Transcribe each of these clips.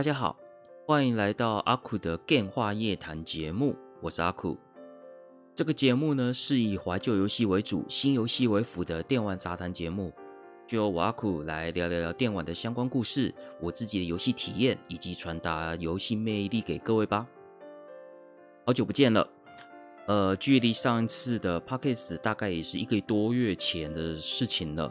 大家好，欢迎来到阿苦的电话夜谈节目，我是阿苦。这个节目呢是以怀旧游戏为主、新游戏为辅的电玩杂谈节目，就由我阿苦来聊聊聊电玩的相关故事、我自己的游戏体验，以及传达游戏魅力给各位吧。好久不见了，呃，距离上一次的 Podcast 大概也是一个多月前的事情了。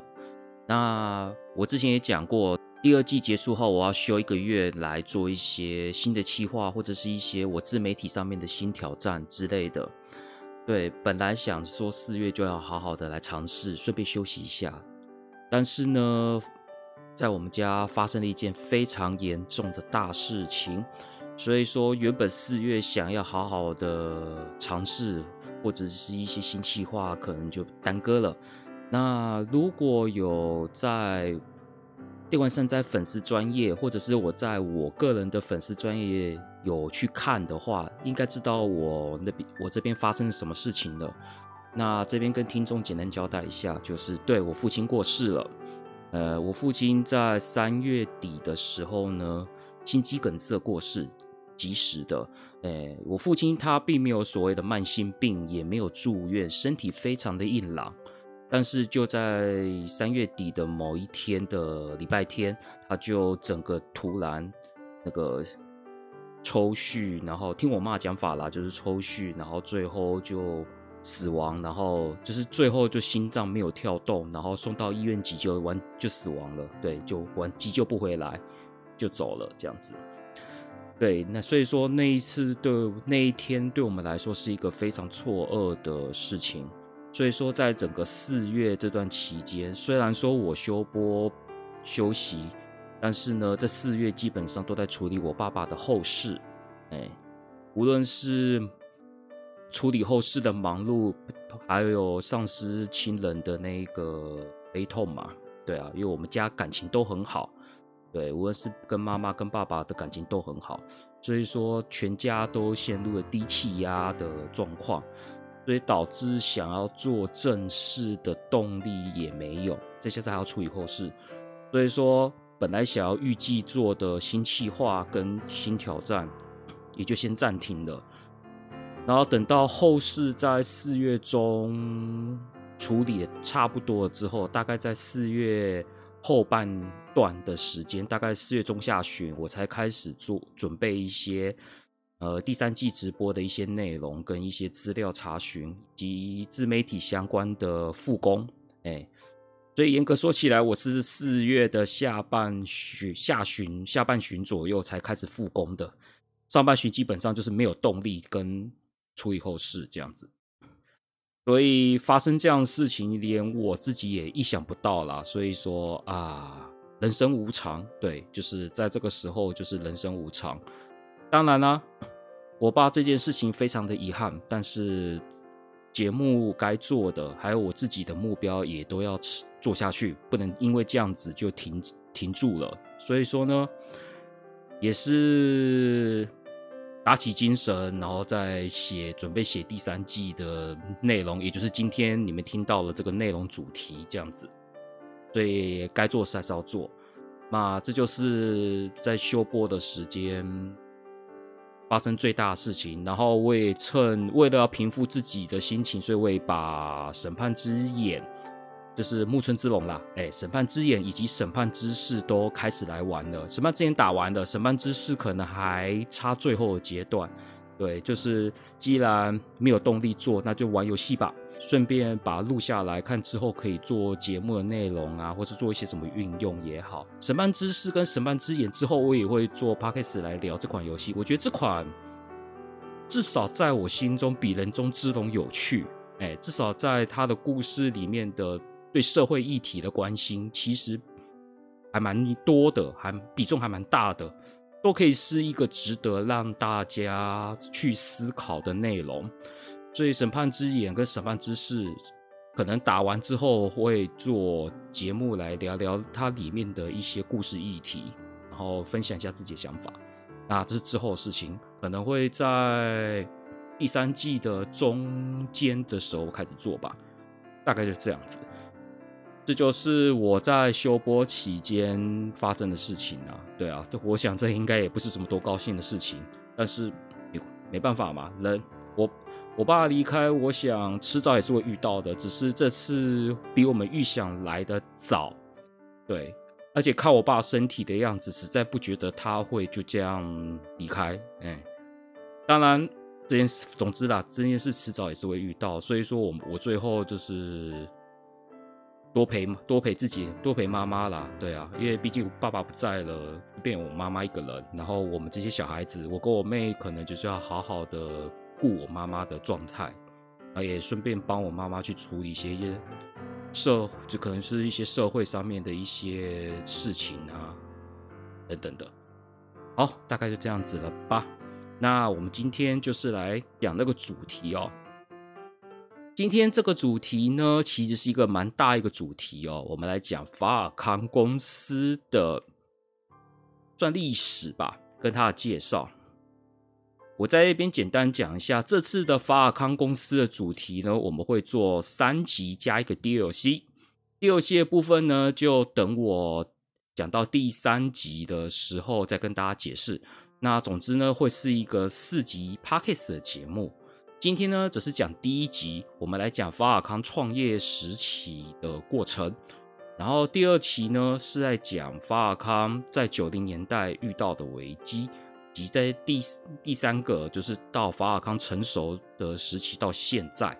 那我之前也讲过。第二季结束后，我要休一个月来做一些新的企划，或者是一些我自媒体上面的新挑战之类的。对，本来想说四月就要好好的来尝试，顺便休息一下。但是呢，在我们家发生了一件非常严重的大事情，所以说原本四月想要好好的尝试，或者是一些新企划，可能就耽搁了。那如果有在电玩善哉粉丝专业，或者是我在我个人的粉丝专业有去看的话，应该知道我那边我这边发生什么事情了。那这边跟听众简单交代一下，就是对我父亲过世了。呃，我父亲在三月底的时候呢，心肌梗塞过世，及时的。呃，我父亲他并没有所谓的慢性病，也没有住院，身体非常的硬朗。但是就在三月底的某一天的礼拜天，他就整个突然那个抽搐，然后听我妈讲法啦，就是抽搐，然后最后就死亡，然后就是最后就心脏没有跳动，然后送到医院急救完就死亡了，对，就完急救不回来就走了这样子。对，那所以说那一次对那一天对我们来说是一个非常错愕的事情。所以说，在整个四月这段期间，虽然说我休播休息，但是呢，这四月基本上都在处理我爸爸的后事。哎，无论是处理后事的忙碌，还有丧失亲人的那个悲痛嘛，对啊，因为我们家感情都很好，对，无论是跟妈妈跟爸爸的感情都很好，所以说全家都陷入了低气压的状况。所以导致想要做正事的动力也没有，这些还要处理后事，所以说本来想要预计做的新企划跟新挑战，也就先暂停了。然后等到后事在四月中处理差不多了之后，大概在四月后半段的时间，大概四月中下旬，我才开始做准备一些。呃，第三季直播的一些内容跟一些资料查询及自媒体相关的复工，哎，所以严格说起来，我是四月的下半旬、下旬、下半旬左右才开始复工的，上半旬基本上就是没有动力跟处理后事这样子，所以发生这样的事情，连我自己也意想不到啦。所以说啊，人生无常，对，就是在这个时候，就是人生无常。当然啦，我爸这件事情非常的遗憾，但是节目该做的，还有我自己的目标也都要做下去，不能因为这样子就停停住了。所以说呢，也是打起精神，然后再写，准备写第三季的内容，也就是今天你们听到了这个内容主题这样子。所以该做事还是要做，那这就是在休播的时间。发生最大的事情，然后我也趁为了要平复自己的心情，所以我也把审判之眼，就是木村之龙啦，哎，审判之眼以及审判之士都开始来玩了。审判之眼打完了，审判之士可能还差最后的阶段。对，就是既然没有动力做，那就玩游戏吧。顺便把它录下来看，之后可以做节目的内容啊，或是做一些什么运用也好。审判之誓跟审判之眼之后，我也会做 podcast 来聊这款游戏。我觉得这款至少在我心中比人中之龙有趣，哎，至少在他的故事里面的对社会议题的关心，其实还蛮多的，还比重还蛮大的，都可以是一个值得让大家去思考的内容。所以审判之眼跟审判之事，可能打完之后会做节目来聊聊它里面的一些故事议题，然后分享一下自己的想法。那这是之后的事情，可能会在第三季的中间的时候开始做吧，大概就这样子。这就是我在休播期间发生的事情啊，对啊，我想这应该也不是什么多高兴的事情，但是没办法嘛，人我我爸离开，我想迟早也是会遇到的，只是这次比我们预想来的早，对，而且看我爸身体的样子，实在不觉得他会就这样离开，哎，当然这件事，总之啦，这件事迟早也是会遇到，所以说我我最后就是。多陪多陪自己，多陪妈妈啦，对啊，因为毕竟爸爸不在了，变我妈妈一个人，然后我们这些小孩子，我跟我妹可能就是要好好的顾我妈妈的状态，啊，也顺便帮我妈妈去处理一些社，就可能是一些社会上面的一些事情啊，等等的。好，大概就这样子了吧。那我们今天就是来讲那个主题哦。今天这个主题呢，其实是一个蛮大一个主题哦。我们来讲法尔康公司的算历史吧，跟它的介绍。我在这边简单讲一下，这次的法尔康公司的主题呢，我们会做三集加一个 DLC。DLC 的部分呢，就等我讲到第三集的时候再跟大家解释。那总之呢，会是一个四集 Podcast 的节目。今天呢，只是讲第一集，我们来讲法尔康创业时期的过程。然后第二期呢，是在讲法尔康在九零年代遇到的危机，及在第第三个就是到法尔康成熟的时期到现在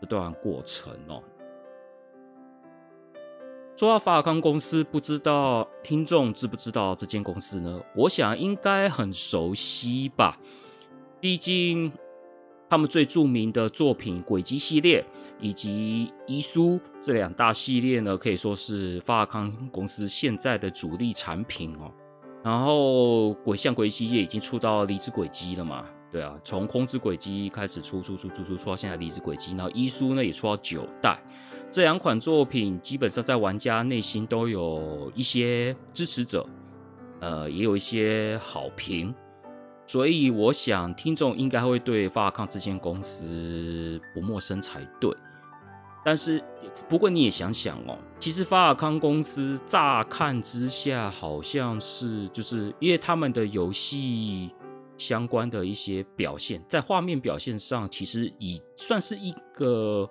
这段过程哦。说到法尔康公司，不知道听众知不知道这间公司呢？我想应该很熟悉吧，毕竟。他们最著名的作品《轨迹》系列以及《伊苏》这两大系列呢，可以说是法尔康公司现在的主力产品哦。然后，鬼像轨迹系列已经出到离子轨迹了嘛？对啊，从空之轨迹开始出出出出出出到现在离子轨迹，然后《伊苏》呢也出到九代。这两款作品基本上在玩家内心都有一些支持者，呃，也有一些好评。所以我想，听众应该会对法尔康这间公司不陌生才对。但是，不过你也想想哦，其实法尔康公司乍看之下好像是，就是因为他们的游戏相关的一些表现，在画面表现上，其实已算是一个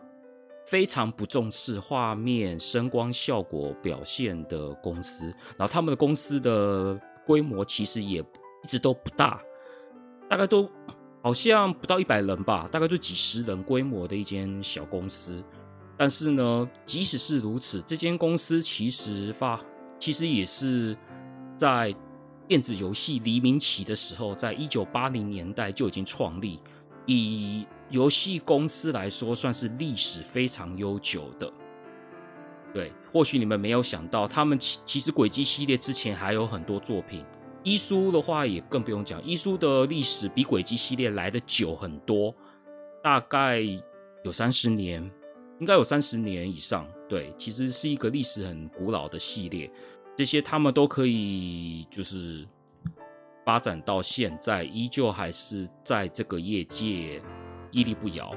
非常不重视画面声光效果表现的公司。然后，他们的公司的规模其实也一直都不大。大概都好像不到一百人吧，大概就几十人规模的一间小公司。但是呢，即使是如此，这间公司其实发其实也是在电子游戏黎明期的时候，在一九八零年代就已经创立。以游戏公司来说，算是历史非常悠久的。对，或许你们没有想到，他们其其实轨迹系列之前还有很多作品。伊苏的话也更不用讲，伊苏的历史比轨迹系列来得久很多，大概有三十年，应该有三十年以上。对，其实是一个历史很古老的系列，这些他们都可以就是发展到现在，依旧还是在这个业界屹立不摇。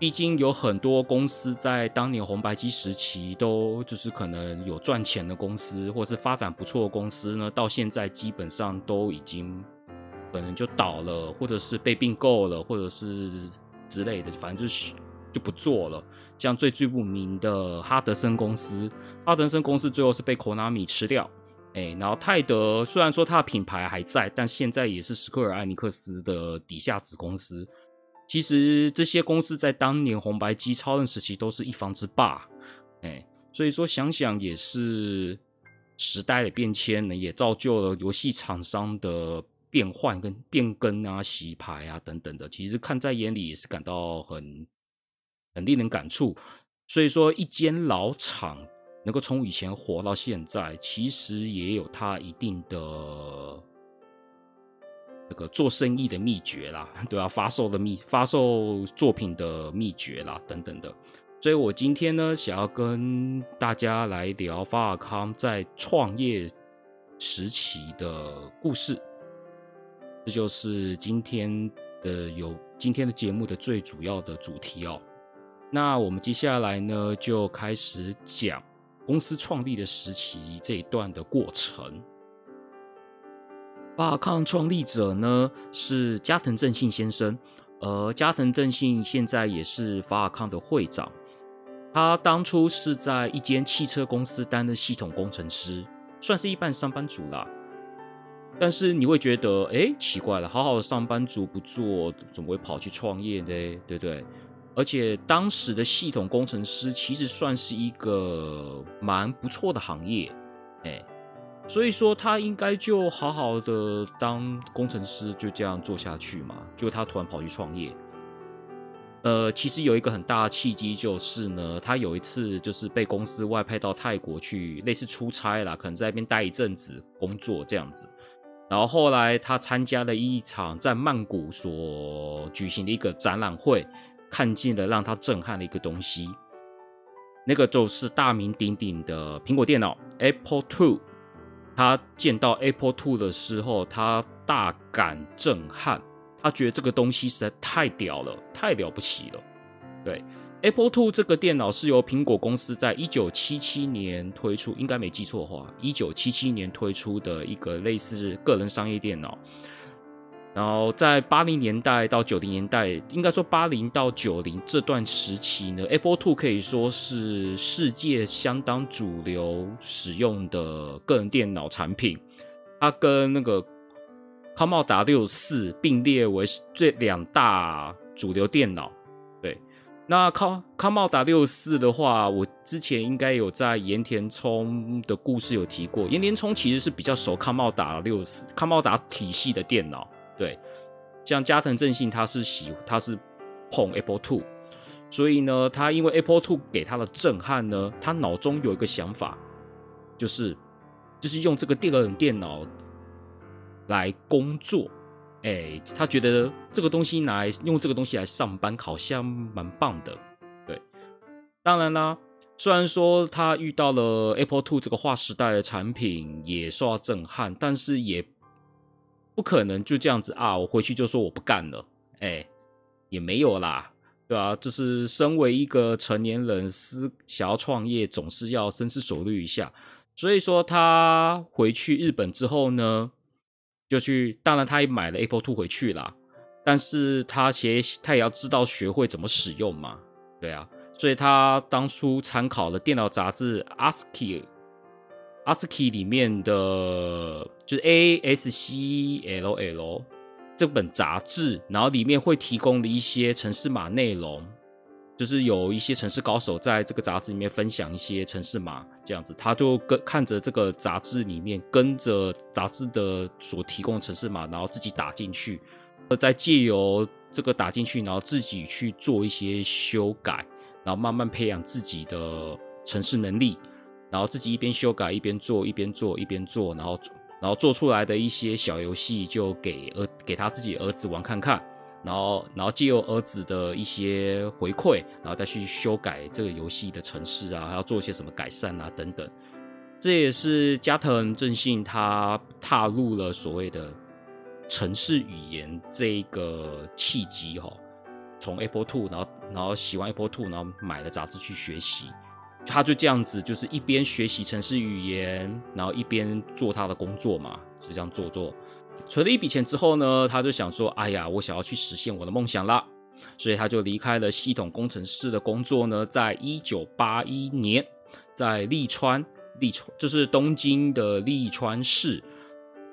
毕竟有很多公司在当年红白机时期都就是可能有赚钱的公司，或是发展不错的公司呢，到现在基本上都已经可能就倒了，或者是被并购了，或者是之类的，反正就是就不做了。像最最著名的哈德森公司，哈德森公司最后是被 Konami 吃掉。哎，然后泰德虽然说它的品牌还在，但现在也是史克尔艾尼克斯的底下子公司。其实这些公司在当年红白机超任时期都是一方之霸，哎，所以说想想也是时代的变迁呢，也造就了游戏厂商的变换跟变更啊、洗牌啊等等的。其实看在眼里也是感到很很令人感触。所以说，一间老厂能够从以前火到现在，其实也有它一定的这个做生意的秘诀啦，对啊，发售的秘发售作品的秘诀啦，等等的。所以我今天呢，想要跟大家来聊法尔康在创业时期的故事，这就是今天的有今天的节目的最主要的主题哦。那我们接下来呢，就开始讲。公司创立的时期这一段的过程，法尔康创立者呢是加藤正信先生，而加藤正信现在也是法尔康的会长。他当初是在一间汽车公司担任系统工程师，算是一般上班族啦。但是你会觉得，哎，奇怪了，好好的上班族不做，怎么会跑去创业呢？对不对？而且当时的系统工程师其实算是一个蛮不错的行业，哎，所以说他应该就好好的当工程师就这样做下去嘛。就他突然跑去创业，呃，其实有一个很大的契机就是呢，他有一次就是被公司外派到泰国去，类似出差啦，可能在那边待一阵子工作这样子。然后后来他参加了一场在曼谷所举行的一个展览会。看见了让他震撼的一个东西，那个就是大名鼎鼎的苹果电脑 Apple Two。他见到 Apple Two 的时候，他大感震撼，他觉得这个东西实在太屌了，太了不起了。对，Apple Two 这个电脑是由苹果公司在一九七七年推出，应该没记错的话，一九七七年推出的一个类似个人商业电脑。然后在八零年代到九零年代，应该说八零到九零这段时期呢，Apple Two 可以说是世界相当主流使用的个人电脑产品。它跟那个 Commodore 64并列为最两大主流电脑。对，那 Commodore 64的话，我之前应该有在盐田聪的故事有提过。盐田聪其实是比较熟 Commodore 64 Commodore 体系的电脑。对，像加藤正信，他是喜他是碰 Apple Two，所以呢，他因为 Apple Two 给他的震撼呢，他脑中有一个想法，就是就是用这个个人电脑来工作，哎，他觉得这个东西拿来用这个东西来上班，好像蛮棒的。对，当然啦，虽然说他遇到了 Apple Two 这个划时代的产品，也受到震撼，但是也。不可能就这样子啊！我回去就说我不干了，哎，也没有啦，对吧？就是身为一个成年人，思想要创业，总是要深思熟虑一下。所以说，他回去日本之后呢，就去，当然他也买了 Apple II 回去啦，但是他其实他也要知道学会怎么使用嘛，对啊，所以他当初参考了电脑杂志 ASCII。ASCII 里面的是 A S C L L 这本杂志，然后里面会提供的一些城市码内容，就是有一些城市高手在这个杂志里面分享一些城市码，这样子，他就跟看着这个杂志里面，跟着杂志的所提供的程式码，然后自己打进去，再借由这个打进去，然后自己去做一些修改，然后慢慢培养自己的城市能力。然后自己一边修改一边做，一边做一边做，然后然后做出来的一些小游戏就给儿给他自己儿子玩看看，然后然后借由儿子的一些回馈，然后再去修改这个游戏的程式啊，还要做一些什么改善啊等等。这也是加藤正信他踏入了所谓的城市语言这一个契机哈、哦，从 Apple Two，然后然后喜欢 Apple Two，然后买了杂志去学习。他就这样子，就是一边学习城市语言，然后一边做他的工作嘛，就这样做做。存了一笔钱之后呢，他就想说：“哎呀，我想要去实现我的梦想啦。”所以他就离开了系统工程师的工作呢，在一九八一年，在利川，利川就是东京的利川市。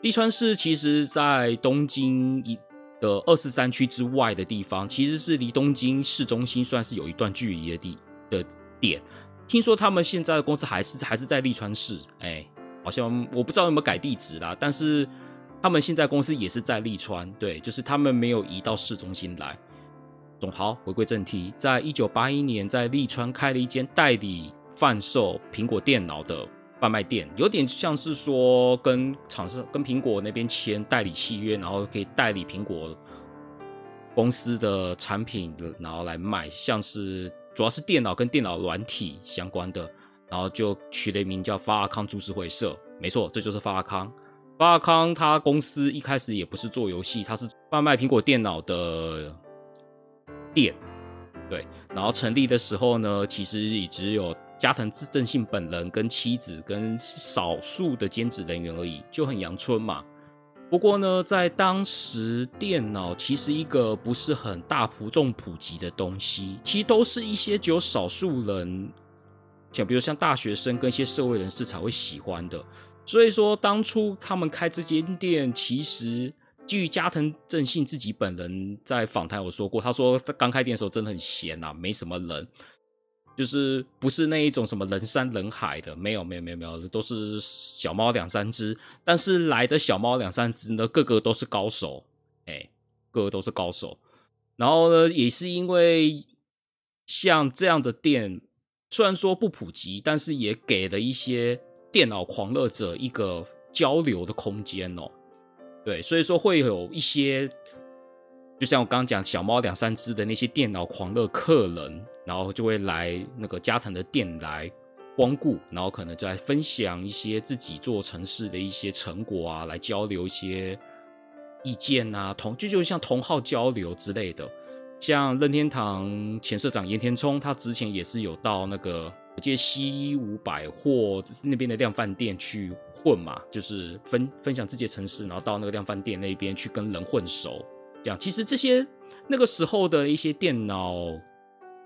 利川市其实，在东京一的二四三区之外的地方，其实是离东京市中心算是有一段距离的地的点。听说他们现在的公司还是还是在利川市，哎，好像我不知道有没有改地址啦。但是他们现在公司也是在利川，对，就是他们没有移到市中心来。总好，回归正题，在一九八一年，在利川开了一间代理贩售苹果电脑的贩卖店，有点像是说跟厂商跟苹果那边签代理契约，然后可以代理苹果公司的产品，然后来卖，像是主要是电脑跟电脑软体相关的，然后就取了一名叫发阿康株式会社，没错，这就是发阿康。发阿康他公司一开始也不是做游戏，他是贩卖苹果电脑的店，对，然后成立的时候呢，其实也只有。加藤正信本人跟妻子跟少数的兼职人员而已，就很阳春嘛。不过呢，在当时电脑其实一个不是很大普众普及的东西，其实都是一些只有少数人，像比如像大学生跟一些社会人士才会喜欢的。所以说，当初他们开这间店，其实基于加藤正信自己本人在访谈有说过，他说他刚开店的时候真的很闲呐、啊，没什么人。就是不是那一种什么人山人海的，没有没有没有没有，都是小猫两三只。但是来的小猫两三只呢，个个都是高手，哎，个个都是高手。然后呢，也是因为像这样的店，虽然说不普及，但是也给了一些电脑狂热者一个交流的空间哦。对，所以说会有一些。就像我刚刚讲，小猫两三只的那些电脑狂热客人，然后就会来那个加藤的店来光顾，然后可能就来分享一些自己做城市的一些成果啊，来交流一些意见啊，同就就像同好交流之类的。像任天堂前社长岩田聪，他之前也是有到那个我记得西武百货那边的量贩店去混嘛，就是分分享自己的城市，然后到那个量贩店那边去跟人混熟。这样，其实这些那个时候的一些电脑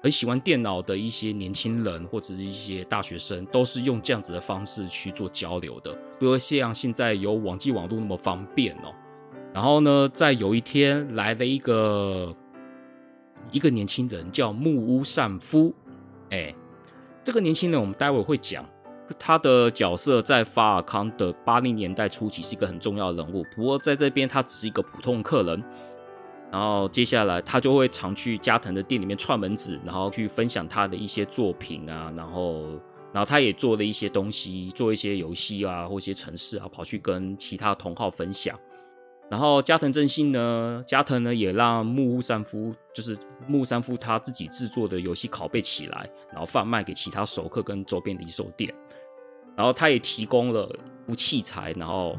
很喜欢电脑的一些年轻人或者是一些大学生，都是用这样子的方式去做交流的。比如像现在有网际网路那么方便哦。然后呢，在有一天来了一个一个年轻人叫木屋善夫，哎，这个年轻人我们待会会讲，他的角色在法尔康的八零年代初期是一个很重要的人物。不过在这边他只是一个普通客人。然后接下来，他就会常去加藤的店里面串门子，然后去分享他的一些作品啊，然后，然后他也做了一些东西，做一些游戏啊，或一些程式啊，跑去跟其他同好分享。然后加藤正信呢，加藤呢也让木屋三夫，就是木屋三夫他自己制作的游戏拷贝起来，然后贩卖给其他熟客跟周边的零售店。然后他也提供了器材，然后，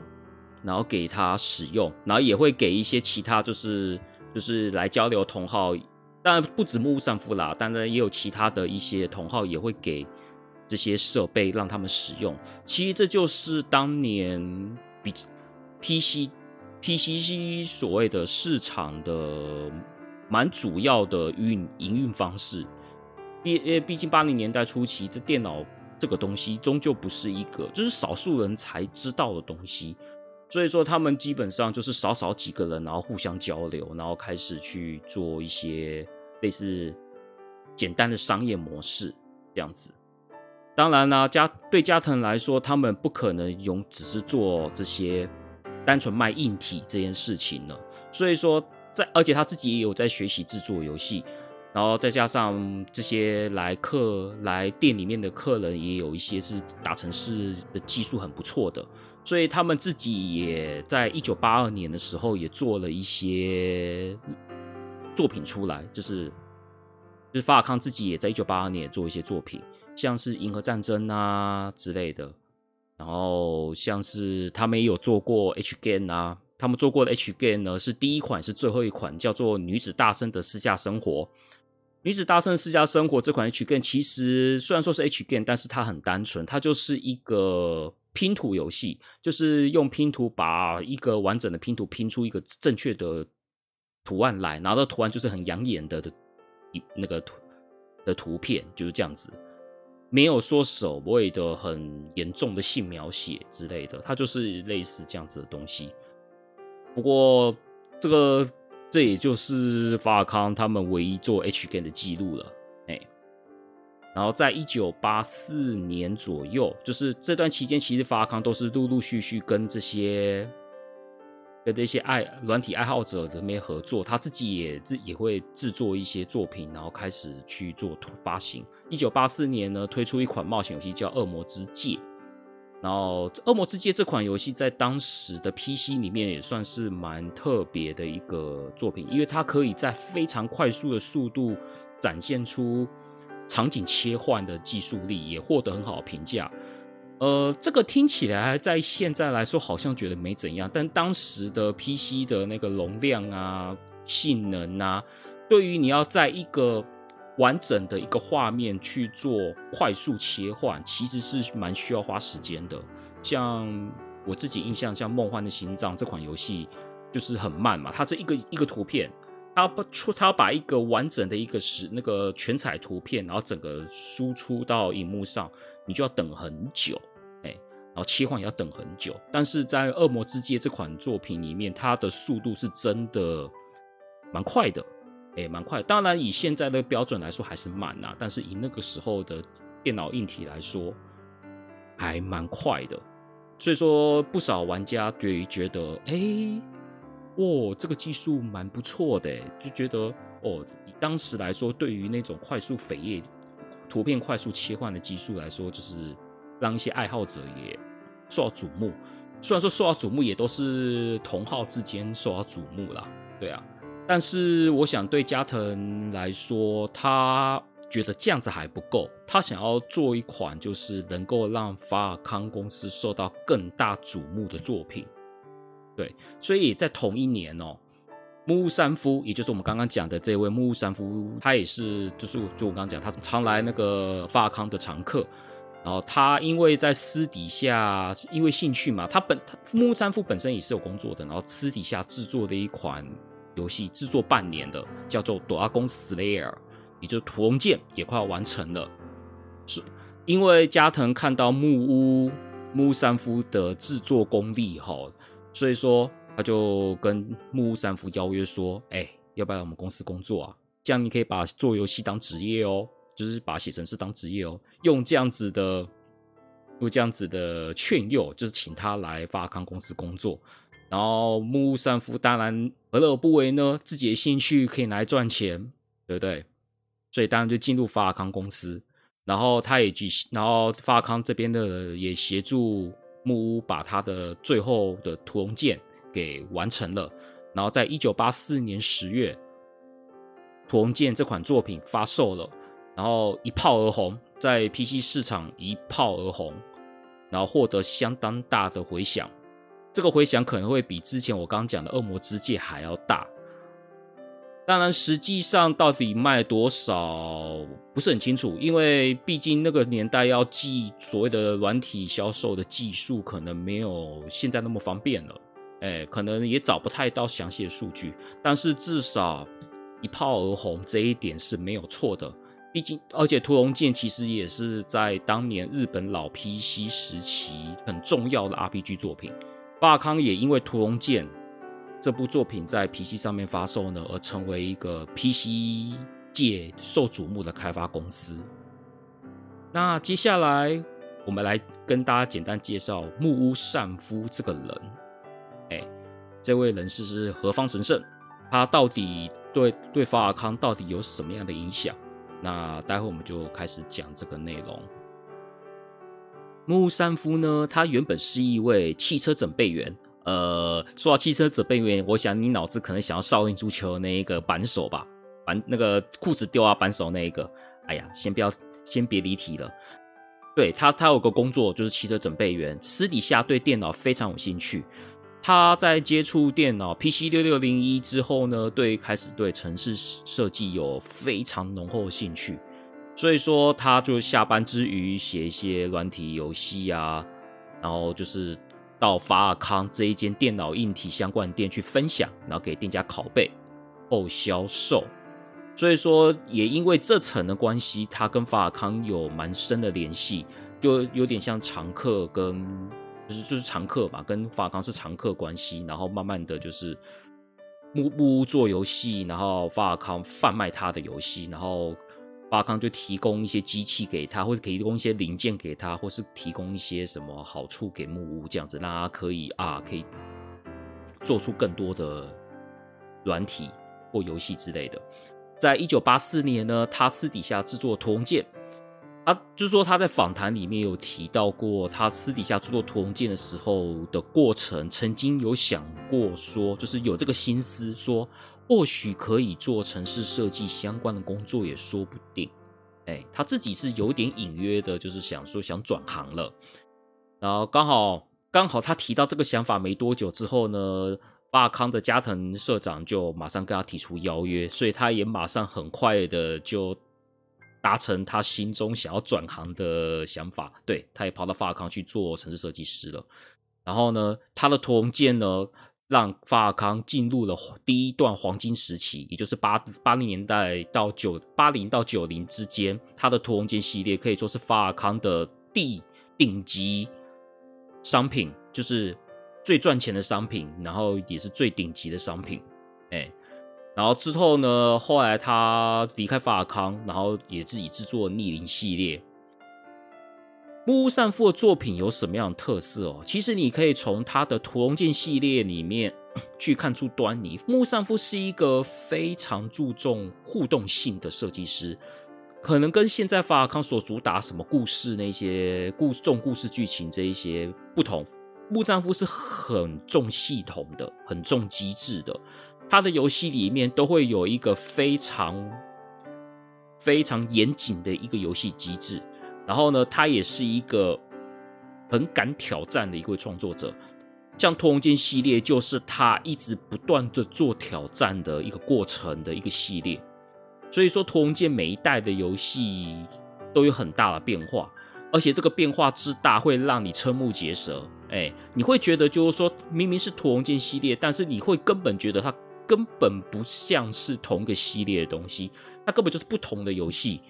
然后给他使用，然后也会给一些其他就是。就是来交流同好，当然不止木屋善夫啦，当然也有其他的一些同好也会给这些设备让他们使用。其实这就是当年比 P C P C C 所谓的市场的蛮主要的运营运方式。毕呃，毕竟八零年代初期，这电脑这个东西终究不是一个，就是少数人才知道的东西。所以说，他们基本上就是少少几个人，然后互相交流，然后开始去做一些类似简单的商业模式这样子。当然呢，加对加藤来说，他们不可能用只是做这些单纯卖硬体这件事情了。所以说，在而且他自己也有在学习制作游戏，然后再加上这些来客来店里面的客人，也有一些是打城市的技术很不错的。所以他们自己也在一九八二年的时候也做了一些作品出来，就是就是法尔康自己也在一九八二年也做一些作品，像是《银河战争》啊之类的，然后像是他们也有做过 H game 啊，他们做过的 H game 呢是第一款是最后一款，叫做《女子大生的私下生活》。《女子大生的私下生活》这款 H game 其实虽然说是 H g a n 但是它很单纯，它就是一个。拼图游戏就是用拼图把一个完整的拼图拼出一个正确的图案来，拿到图案就是很养眼的的一那个图的图片，就是这样子，没有说所谓的很严重的性描写之类的，它就是类似这样子的东西。不过这个这也就是法尔康他们唯一做 H game 的记录了。然后在一九八四年左右，就是这段期间，其实法康都是陆陆续续跟这些跟这些爱软体爱好者这边合作，他自己也自也会制作一些作品，然后开始去做发行。一九八四年呢，推出一款冒险游戏叫《恶魔之戒》，然后《恶魔之戒》这款游戏在当时的 PC 里面也算是蛮特别的一个作品，因为它可以在非常快速的速度展现出场景切换的技术力，也获得很好的评价。呃，这个听起来在现在来说好像觉得没怎样，但当时的 PC 的那个容量啊、性能啊，对于你要在一个完整的一个画面去做快速切换，其实是蛮需要花时间的。像我自己印象，像《梦幻的心脏》这款游戏就是很慢嘛，它这一个一个图片，它不出，它要把一个完整的一个是那个全彩图片，然后整个输出到荧幕上。你就要等很久，哎，然后切换也要等很久。但是在《恶魔之戒》这款作品里面，它的速度是真的蛮快的，哎，蛮快。当然以现在的标准来说还是慢呐，但是以那个时候的电脑硬体来说，还蛮快的。所以说，不少玩家对于觉得，哎，哦，这个技术蛮不错的，就觉得哦，当时来说，对于那种快速扉页。图片快速切换的技术来说，就是让一些爱好者也受到瞩目。虽然说受到瞩目，也都是同好之间受到瞩目啦，对啊。但是我想对加藤来说，他觉得这样子还不够，他想要做一款就是能够让法尔康公司受到更大瞩目的作品。对，所以在同一年哦。木屋三夫，也就是我们刚刚讲的这位木屋三夫，他也是，就是就我刚刚讲，他是常来那个发康的常客。然后他因为在私底下，因为兴趣嘛，他本木屋三夫本身也是有工作的，然后私底下制作的一款游戏，制作半年的，叫做《Dragon Slayer》，也就是屠龙剑，也快要完成了。是因为加藤看到木屋木屋三夫的制作功力哈，所以说。他就跟木屋三夫邀约说：“哎、要不要来我们公司工作啊？这样你可以把做游戏当职业哦，就是把写程式当职业哦。用这样子的，用这样子的劝诱，就是请他来法尔康公司工作。然后木屋三夫当然何乐而不为呢？自己的兴趣可以拿来赚钱，对不对？所以当然就进入法尔康公司。然后他也举，然后法尔康这边的也协助木屋把他的最后的屠龙剑。”给完成了，然后在一九八四年十月，《屠龙剑》这款作品发售了，然后一炮而红，在 PC 市场一炮而红，然后获得相当大的回响。这个回响可能会比之前我刚刚讲的《恶魔之戒》还要大。当然，实际上到底卖多少不是很清楚，因为毕竟那个年代要记所谓的软体销售的技术，可能没有现在那么方便了。哎，可能也找不太到详细的数据，但是至少一炮而红这一点是没有错的。毕竟，而且《屠龙剑》其实也是在当年日本老 PC 时期很重要的 RPG 作品。霸康也因为《屠龙剑》这部作品在 PC 上面发售呢，而成为一个 PC 界受瞩目的开发公司。那接下来我们来跟大家简单介绍木屋善夫这个人。哎，这位人士是何方神圣？他到底对对法尔康到底有什么样的影响？那待会我们就开始讲这个内容。木屋三夫呢，他原本是一位汽车整备员。呃，说到汽车整备员，我想你脑子可能想要少林足球那一个扳手吧？扳那个裤子丢啊扳手那一个。哎呀，先不要，先别离题了。对他，他有个工作就是汽车整备员，私底下对电脑非常有兴趣。他在接触电脑 PC 六六零一之后呢，对开始对城市设计有非常浓厚的兴趣，所以说他就下班之余写一些软体游戏啊，然后就是到法尔康这一间电脑硬体相关店去分享，然后给店家拷贝后销售。所以说也因为这层的关系，他跟法尔康有蛮深的联系，就有点像常客跟。就是就是常客吧，跟法尔康是常客关系，然后慢慢的就是木木屋做游戏，然后法尔康贩卖他的游戏，然后巴康就提供一些机器给他，或者提供一些零件给他，或是提供一些什么好处给木屋，这样子让他可以啊，可以做出更多的软体或游戏之类的。在一九八四年呢，他私底下制作《屠龙剑》，他就是说他在访谈里面有提到过，他私底下制作《屠龙剑》的时候的过程，曾经有想过说，就是有这个心思说，或许可以做城市设计相关的工作也说不定。哎，他自己是有点隐约的，就是想说想转行了。然后刚好刚好他提到这个想法没多久之后呢，法康的加藤社长就马上跟他提出邀约，所以他也马上很快的就达成他心中想要转行的想法。对，他也跑到法康去做城市设计师了。然后呢，他的屠龙剑呢，让法尔康进入了第一段黄金时期，也就是八八零年代到九八零到九零之间，他的屠龙剑系列可以说是法尔康的第顶级。商品就是最赚钱的商品，然后也是最顶级的商品，哎，然后之后呢，后来他离开法尔康，然后也自己制作逆鳞系列。木屋善夫的作品有什么样的特色哦？其实你可以从他的屠龙剑系列里面去看出端倪。木屋善夫是一个非常注重互动性的设计师。可能跟现在法尔康所主打什么故事那些故重故事剧情这一些不同，木丈夫是很重系统的，很重机制的。他的游戏里面都会有一个非常非常严谨的一个游戏机制。然后呢，他也是一个很敢挑战的一位创作者。像《屠龙剑》系列就是他一直不断的做挑战的一个过程的一个系列。所以说，屠龙剑每一代的游戏都有很大的变化，而且这个变化之大会让你瞠目结舌。哎，你会觉得就是说，明明是屠龙剑系列，但是你会根本觉得它根本不像是同一个系列的东西，它根本就是不同的游戏。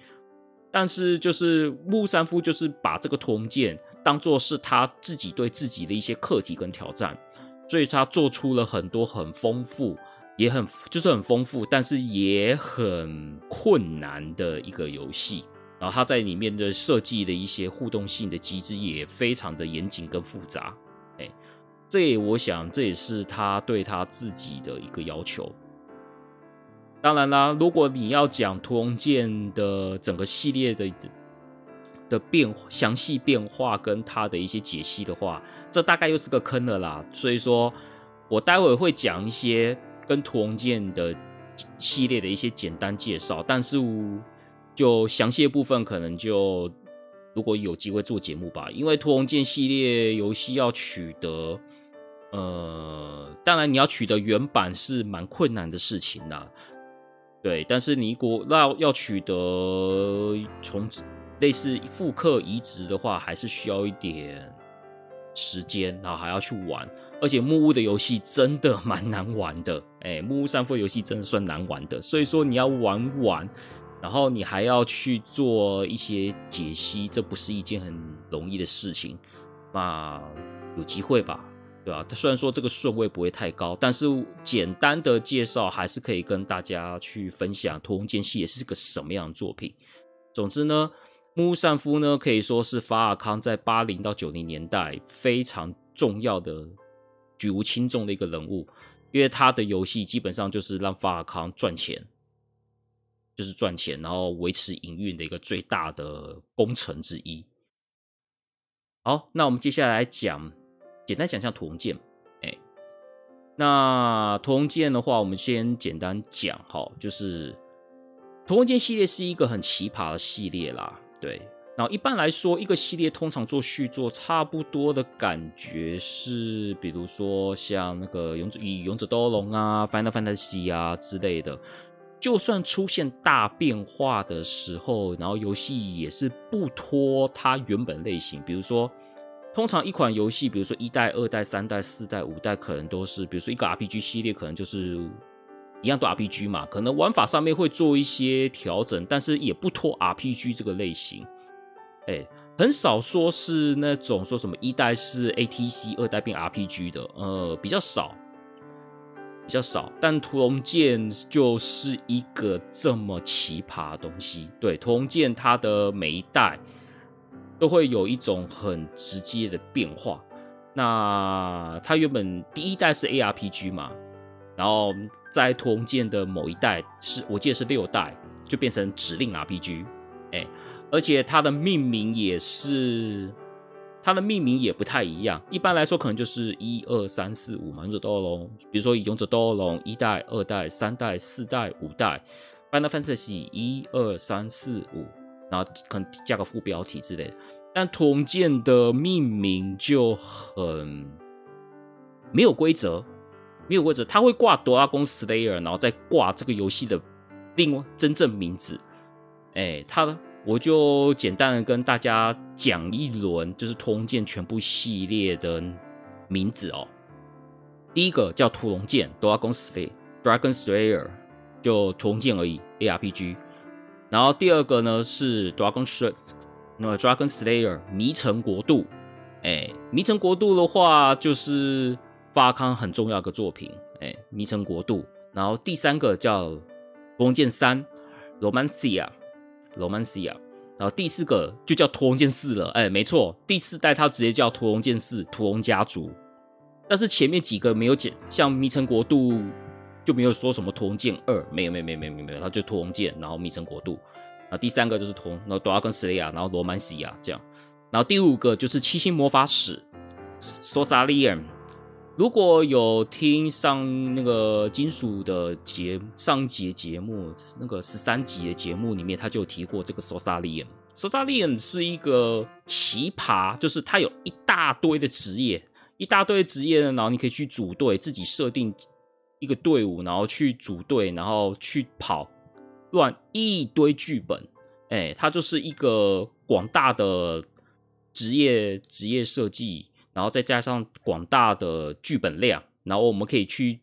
但是就是木山夫就是把这个通鉴当做是他自己对自己的一些课题跟挑战，所以他做出了很多很丰富。也很就是很丰富，但是也很困难的一个游戏。然后他在里面的设计的一些互动性的机制也非常的严谨跟复杂。哎，这也我想这也是他对他自己的一个要求。当然啦，如果你要讲屠龙剑的整个系列的的变详细变化跟它的一些解析的话，这大概又是个坑了啦。所以说我待会会讲一些。跟屠龙剑的系列的一些简单介绍，但是就详细的部分可能就如果有机会做节目吧，因为屠龙剑系列游戏要取得，呃，当然你要取得原版是蛮困难的事情呐，对，但是尼国那要取得从类似复刻移植的话，还是需要一点时间，然后还要去玩。而且木屋的游戏真的 蛮难玩的，哎，木屋善夫游戏真的算难玩的，所以说你要玩完，然后你还要去做一些解析，这不是一件很容易的事情。那有机会吧，对吧？虽然说这个顺位不会太高，但是简单的介绍还是可以跟大家去分享《屠龙剑》系也是个什么样的作品。总之呢，木屋善夫呢可以说是法尔康在八零到九零年代非常重要的。举无轻重的一个人物，因为他的游戏基本上就是让法尔康赚钱，就是赚钱，然后维持营运的一个最大的工程之一。好，那我们接下来讲，简单讲一下屠龙剑。哎，那屠龙剑的话，我们先简单讲哈，就是屠龙剑系列是一个很奇葩的系列啦，对。然后一般来说，一个系列通常做续作，差不多的感觉是，比如说像那个勇者以勇者斗龙啊、Final Fantasy 啊之类的，就算出现大变化的时候，然后游戏也是不脱它原本类型。比如说，通常一款游戏，比如说一代、二代、三代、四代、五代，可能都是，比如说一个 RPG 系列，可能就是一样的 RPG 嘛，可能玩法上面会做一些调整，但是也不脱 RPG 这个类型。哎，很少说是那种说什么一代是 ATC，二代变 RPG 的，呃，比较少，比较少。但屠龙剑就是一个这么奇葩的东西。对，屠龙剑它的每一代都会有一种很直接的变化。那它原本第一代是 ARPG 嘛，然后在屠龙剑的某一代是我记得是六代，就变成指令 RPG，哎，而且它的命名也是。它的命名也不太一样，一般来说可能就是一二三四五嘛。勇者斗恶龙，比如说勇者斗恶龙一代、二代、三代、四代、五代，Final Fantasy 一二三四五，然后可能加个副标题之类的。但屠龙剑的命名就很没有规则，没有规则，它会挂 Dragon Slayer，然后再挂这个游戏的另外真正名字。哎，它的。我就简单的跟大家讲一轮，就是屠龙剑全部系列的名字哦。第一个叫屠龙剑，Dragon Slayer，Dragon Slayer，就屠龙剑而已，ARPG。然后第二个呢是 Dragon Slayer，那 Dragon Slayer 迷城国度，哎，迷城国度的话就是发康很重要的作品，哎，迷城国度。然后第三个叫屠龙剑三，Romancia。Romancia，然后第四个就叫屠龙剑四了，哎，没错，第四代它直接叫屠龙剑四，屠龙家族。但是前面几个没有讲，像迷城国度就没有说什么屠龙剑二，没有，没有，没有，没有，没有，他就屠龙剑，然后迷城国度。然后第三个就是屠，然后 Dragon Slayer，然后罗曼西亚这样。然后第五个就是七星魔法使，Sorsarian。如果有听上那个金属的节上集节目，那个十三集的节目里面，他就有提过这个 Sorsarian。Sorsarian 是一个奇葩，就是他有一大堆的职业，一大堆职业呢，然后你可以去组队，自己设定一个队伍，然后去组队，然后去跑乱一堆剧本。哎，他就是一个广大的职业职业设计。然后再加上广大的剧本量，然后我们可以去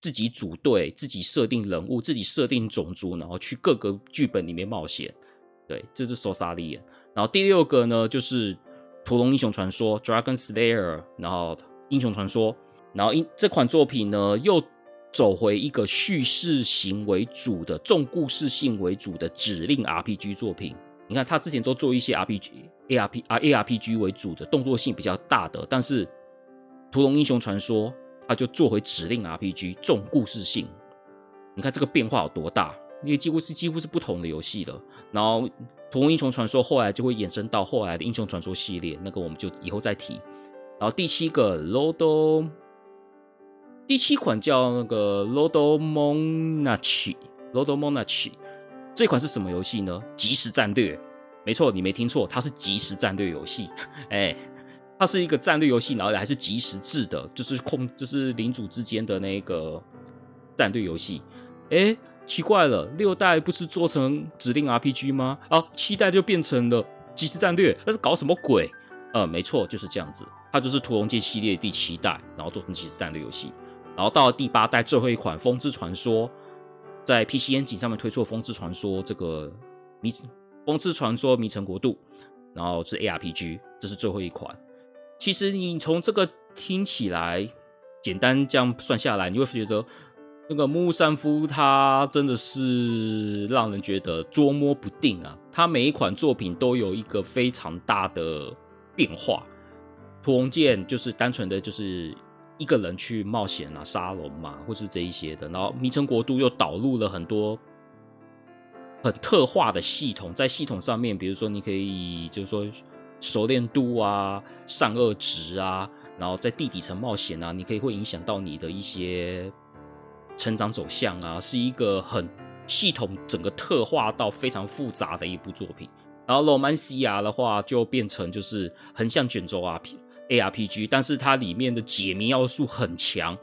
自己组队、自己设定人物、自己设定种族，然后去各个剧本里面冒险。对，这是 Sorsarian。然后第六个呢，就是《屠龙英雄传说》（Dragon Slayer）。然后英雄传说，然后英这款作品呢，又走回一个叙事型为主的、重故事性为主的指令 RPG 作品。你看，他之前都做一些 RPG。A R P 啊，A R P G 为主的动作性比较大的，但是《屠龙英雄传说》他就做回指令 R P G，重故事性。你看这个变化有多大？因为几乎是几乎是不同的游戏了。然后《屠龙英雄传说》后来就会衍生到后来的英雄传说系列，那个我们就以后再提。然后第七个 Lodo，第七款叫那个 Lodo Monarchy，Lodo Monarchy 这款是什么游戏呢？即时战略。没错，你没听错，它是即时战略游戏。哎，它是一个战略游戏，然后还是即时制的，就是控，就是领主之间的那个战略游戏。哎，奇怪了，六代不是做成指令 RPG 吗？啊，七代就变成了即时战略，那是搞什么鬼？呃，没错，就是这样子。它就是屠龙剑系列第七代，然后做成即时战略游戏。然后到了第八代最后一款《风之传说》，在 PC N 井上面推出《风之传说》这个迷。《风之传说：迷城国度》，然后是 ARPG，这是最后一款。其实你从这个听起来，简单这样算下来，你会觉得那个木山夫他真的是让人觉得捉摸不定啊。他每一款作品都有一个非常大的变化。屠龙剑就是单纯的就是一个人去冒险啊，沙龙嘛，或是这一些的。然后迷城国度又导入了很多。很特化的系统，在系统上面，比如说你可以就是说熟练度啊、善恶值啊，然后在地底层冒险啊，你可以会影响到你的一些成长走向啊，是一个很系统整个特化到非常复杂的一部作品。然后罗曼西亚的话就变成就是横向卷轴 R P A R P G，但是它里面的解谜要素很强，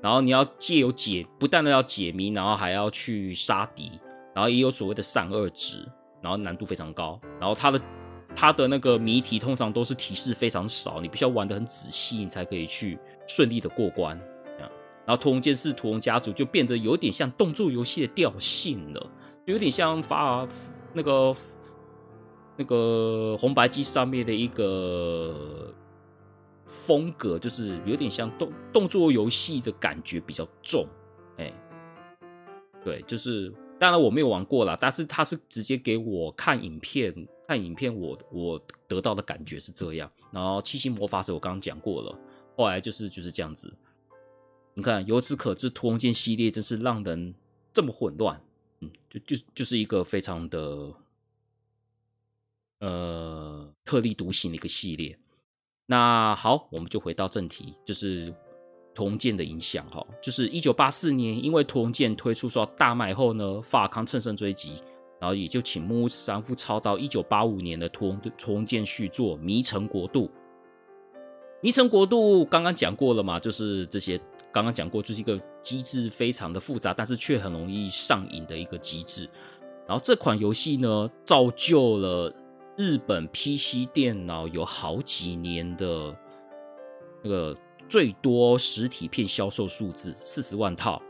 然后你要借由解，不但的要解谜，然后还要去杀敌。然后也有所谓的善恶值，然后难度非常高。然后它的它的那个谜题通常都是提示非常少，你必须要玩得很仔细，你才可以去顺利的过关。然后屠龙剑士屠龙家族就变得有点像动作游戏的调性了，有点像发那个那个红白机上面的一个风格，就是有点像动动作游戏的感觉比较重。哎，对，就是。当然我没有玩过啦，但是他是直接给我看影片，看影片我我得到的感觉是这样。然后七星魔法使我刚刚讲过了，后来就是就是这样子。你看，由此可知，屠龙剑系列真是让人这么混乱。嗯，就就就是一个非常的呃特立独行的一个系列。那好，我们就回到正题，就是屠龙剑的影响哈。就是一九八四年，因为屠龙剑推出说大卖后呢，法尔康乘胜追击，然后也就请木屋三夫操刀一九八五年的屠龙屠龙剑续作《迷城国度》。迷城国度刚刚讲过了嘛，就是这些刚刚讲过，就是一个机制非常的复杂，但是却很容易上瘾的一个机制。然后这款游戏呢，造就了日本 PC 电脑有好几年的那个最多实体片销售数字，四十万套。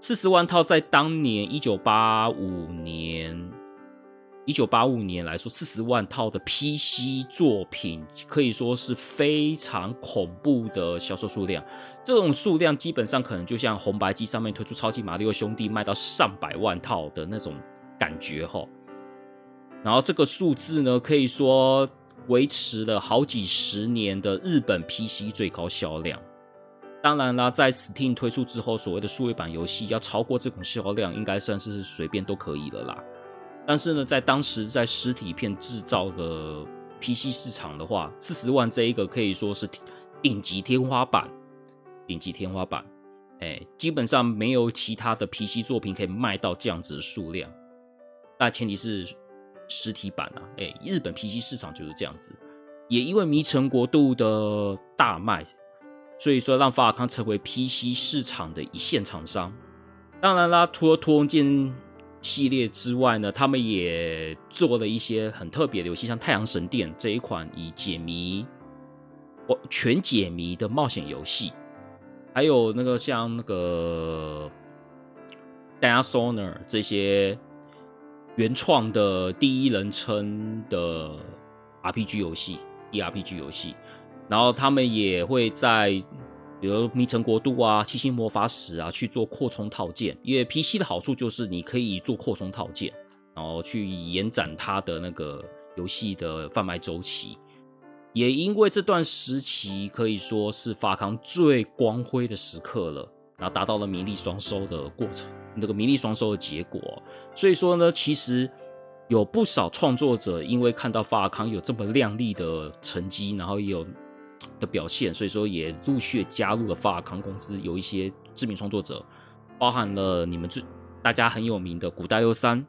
四十万套在当年一九八五年。一九八五年来说，四十万套的 PC 作品可以说是非常恐怖的销售数量。这种数量基本上可能就像红白机上面推出超级马里奥兄弟卖到上百万套的那种感觉哈。然后这个数字呢，可以说维持了好几十年的日本 PC 最高销量。当然啦，在 Steam 推出之后，所谓的数位版游戏要超过这种销量，应该算是随便都可以了啦。但是呢，在当时在实体片制造的 PC 市场的话，四十万这一个可以说是顶级天花板，顶级天花板。哎，基本上没有其他的 PC 作品可以卖到这样子的数量。但前提是实体版啊，哎，日本 PC 市场就是这样子。也因为《迷城国度》的大卖，所以说让法尔康成为 PC 市场的一线厂商。当然啦，除了屠龙剑。系列之外呢，他们也做了一些很特别的游戏，像《太阳神殿》这一款以解谜、我全解谜的冒险游戏，还有那个像那个《Dishonor》这些原创的第一人称的 RPG 游戏，ERPG 游戏，然后他们也会在。比如《迷城国度》啊，《七星魔法使》啊，去做扩充套件。因为 PC 的好处就是你可以做扩充套件，然后去延展它的那个游戏的贩卖周期。也因为这段时期可以说是法康最光辉的时刻了，然后达到了名利双收的过程，那个名利双收的结果。所以说呢，其实有不少创作者因为看到法尔康有这么亮丽的成绩，然后也有。的表现，所以说也陆续加入了法尔康公司，有一些知名创作者，包含了你们最大家很有名的古代优三，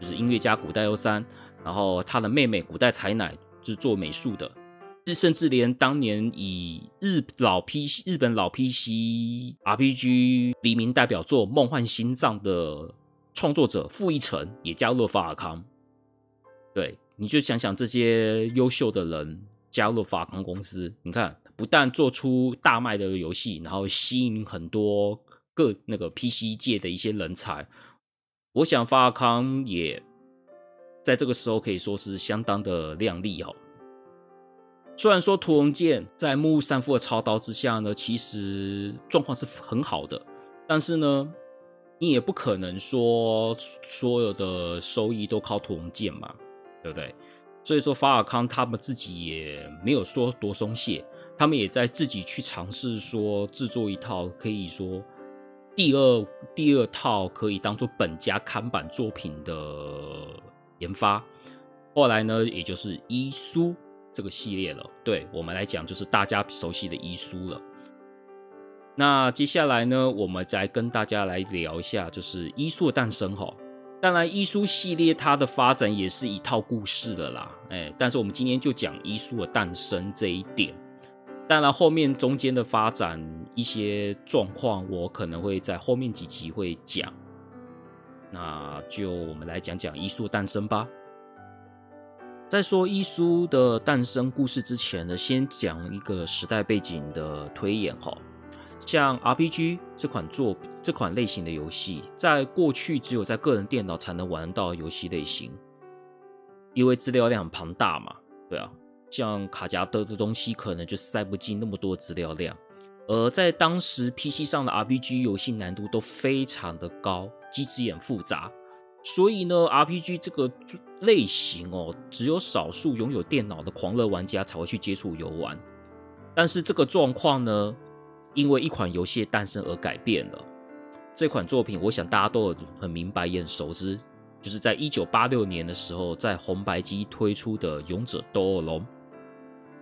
就是音乐家古代优三，然后他的妹妹古代彩乃就是做美术的，甚至连当年以日老 P 日本老 PC RPG 黎明代表作《梦幻心脏》的创作者傅一成也加入了法尔康。对，你就想想这些优秀的人。加入了法尔康公司，你看，不但做出大卖的游戏，然后吸引很多各那个 PC 界的一些人才。我想法尔康也在这个时候可以说是相当的亮丽哦。虽然说屠龙剑在木屋三夫的操刀之下呢，其实状况是很好的，但是呢，你也不可能说所有的收益都靠屠龙剑嘛，对不对？所以说，法尔康他们自己也没有说多松懈，他们也在自己去尝试说制作一套可以说第二第二套可以当做本家看板作品的研发。后来呢，也就是伊苏这个系列了。对我们来讲，就是大家熟悉的医书了。那接下来呢，我们再跟大家来聊一下，就是伊书的诞生哈。当然，伊书系列它的发展也是一套故事的啦，哎，但是我们今天就讲伊书的诞生这一点。当然，后面中间的发展一些状况，我可能会在后面几集会讲。那就我们来讲讲伊书的诞生吧。在说伊苏的诞生故事之前呢，先讲一个时代背景的推演哈。像 RPG 这款作这款类型的游戏，在过去只有在个人电脑才能玩到游戏类型，因为资料量很庞大嘛，对啊，像卡夹的的东西可能就塞不进那么多资料量，而在当时 PC 上的 RPG 游戏难度都非常的高，机制也很复杂，所以呢，RPG 这个类型哦，只有少数拥有电脑的狂热玩家才会去接触游玩。但是这个状况呢，因为一款游戏的诞生而改变了。这款作品，我想大家都很明白也很熟知，就是在一九八六年的时候，在红白机推出的《勇者斗恶龙》。《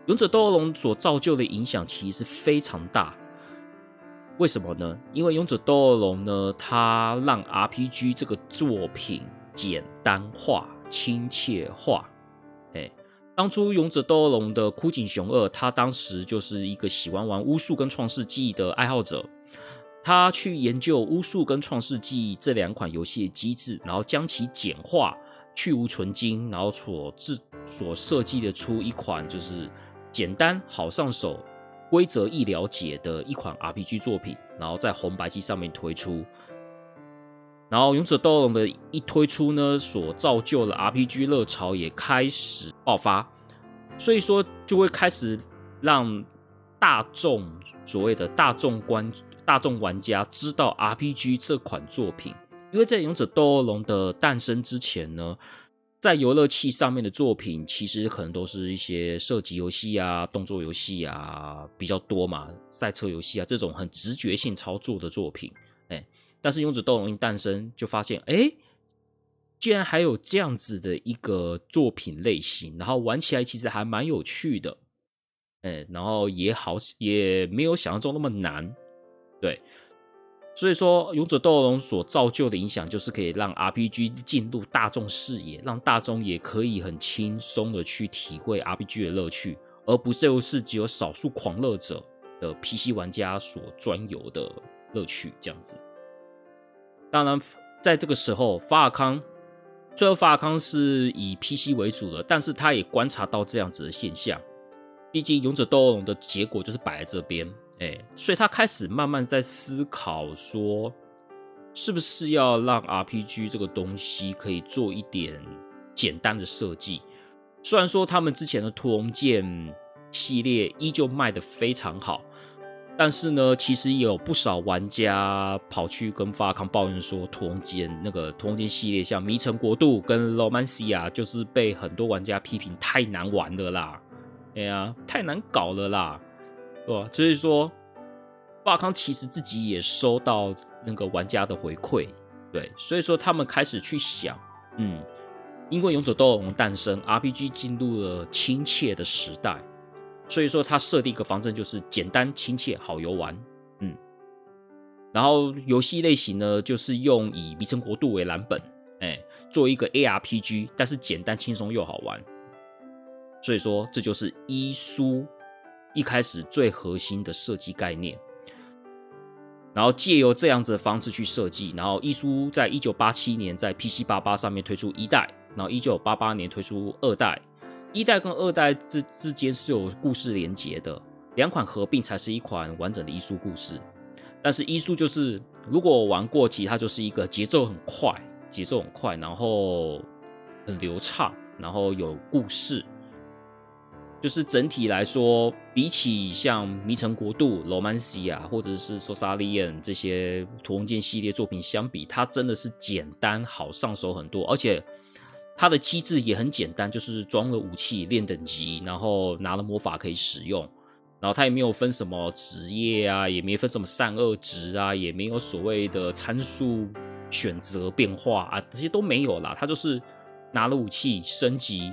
勇者斗恶龙》所造就的影响其实是非常大。为什么呢？因为《勇者斗恶龙》呢，它让 RPG 这个作品简单化、亲切化。哎，当初《勇者斗恶龙》的枯井雄二，他当时就是一个喜欢玩巫术跟创世纪的爱好者。他去研究巫术跟创世纪这两款游戏的机制，然后将其简化、去芜存菁，然后所制所设计的出一款就是简单好上手、规则易了解的一款 RPG 作品，然后在红白机上面推出。然后《勇者斗恶龙》的一推出呢，所造就的 RPG 热潮也开始爆发，所以说就会开始让大众所谓的大众观。大众玩家知道 RPG 这款作品，因为在《勇者斗恶龙》的诞生之前呢，在游乐器上面的作品其实可能都是一些射击游戏啊、动作游戏啊比较多嘛，赛车游戏啊这种很直觉性操作的作品。哎，但是《勇者斗龙》一诞生，就发现哎，居然还有这样子的一个作品类型，然后玩起来其实还蛮有趣的，哎，然后也好，也没有想象中那么难。对，所以说《勇者斗恶龙》所造就的影响，就是可以让 RPG 进入大众视野，让大众也可以很轻松的去体会 RPG 的乐趣，而不是又是只有少数狂热者的 PC 玩家所专有的乐趣这样子。当然，在这个时候，法尔康，最后法尔康是以 PC 为主的，但是他也观察到这样子的现象，毕竟《勇者斗恶龙》的结果就是摆在这边。所以他开始慢慢在思考说，是不是要让 RPG 这个东西可以做一点简单的设计？虽然说他们之前的屠龙剑系列依旧卖的非常好，但是呢，其实也有不少玩家跑去跟发康抱怨说，屠龙剑那个屠龙剑系列，像迷城国度跟 Romancia，就是被很多玩家批评太难玩了啦，哎呀，太难搞了啦。对？所以说，霸康其实自己也收到那个玩家的回馈，对，所以说他们开始去想，嗯，因为勇者斗恶龙诞生，RPG 进入了亲切的时代，所以说他设定一个方针就是简单、亲切、好游玩，嗯，然后游戏类型呢，就是用以迷城国度为蓝本，哎，做一个 ARPG，但是简单、轻松又好玩，所以说这就是伊苏。一开始最核心的设计概念，然后借由这样子的方式去设计，然后一书在一九八七年在 PC 八八上面推出一代，然后一九八八年推出二代，一代跟二代之之间是有故事连结的，两款合并才是一款完整的伊苏故事。但是一书就是如果我玩过，其实它就是一个节奏很快，节奏很快，然后很流畅，然后有故事。就是整体来说，比起像《迷城国度》、《罗曼西亚》或者是《Sosarian》这些屠龙剑系列作品相比，它真的是简单好上手很多，而且它的机制也很简单，就是装了武器练等级，然后拿了魔法可以使用，然后它也没有分什么职业啊，也没分什么善恶值啊，也没有所谓的参数选择变化啊，这些都没有啦，它就是拿了武器升级。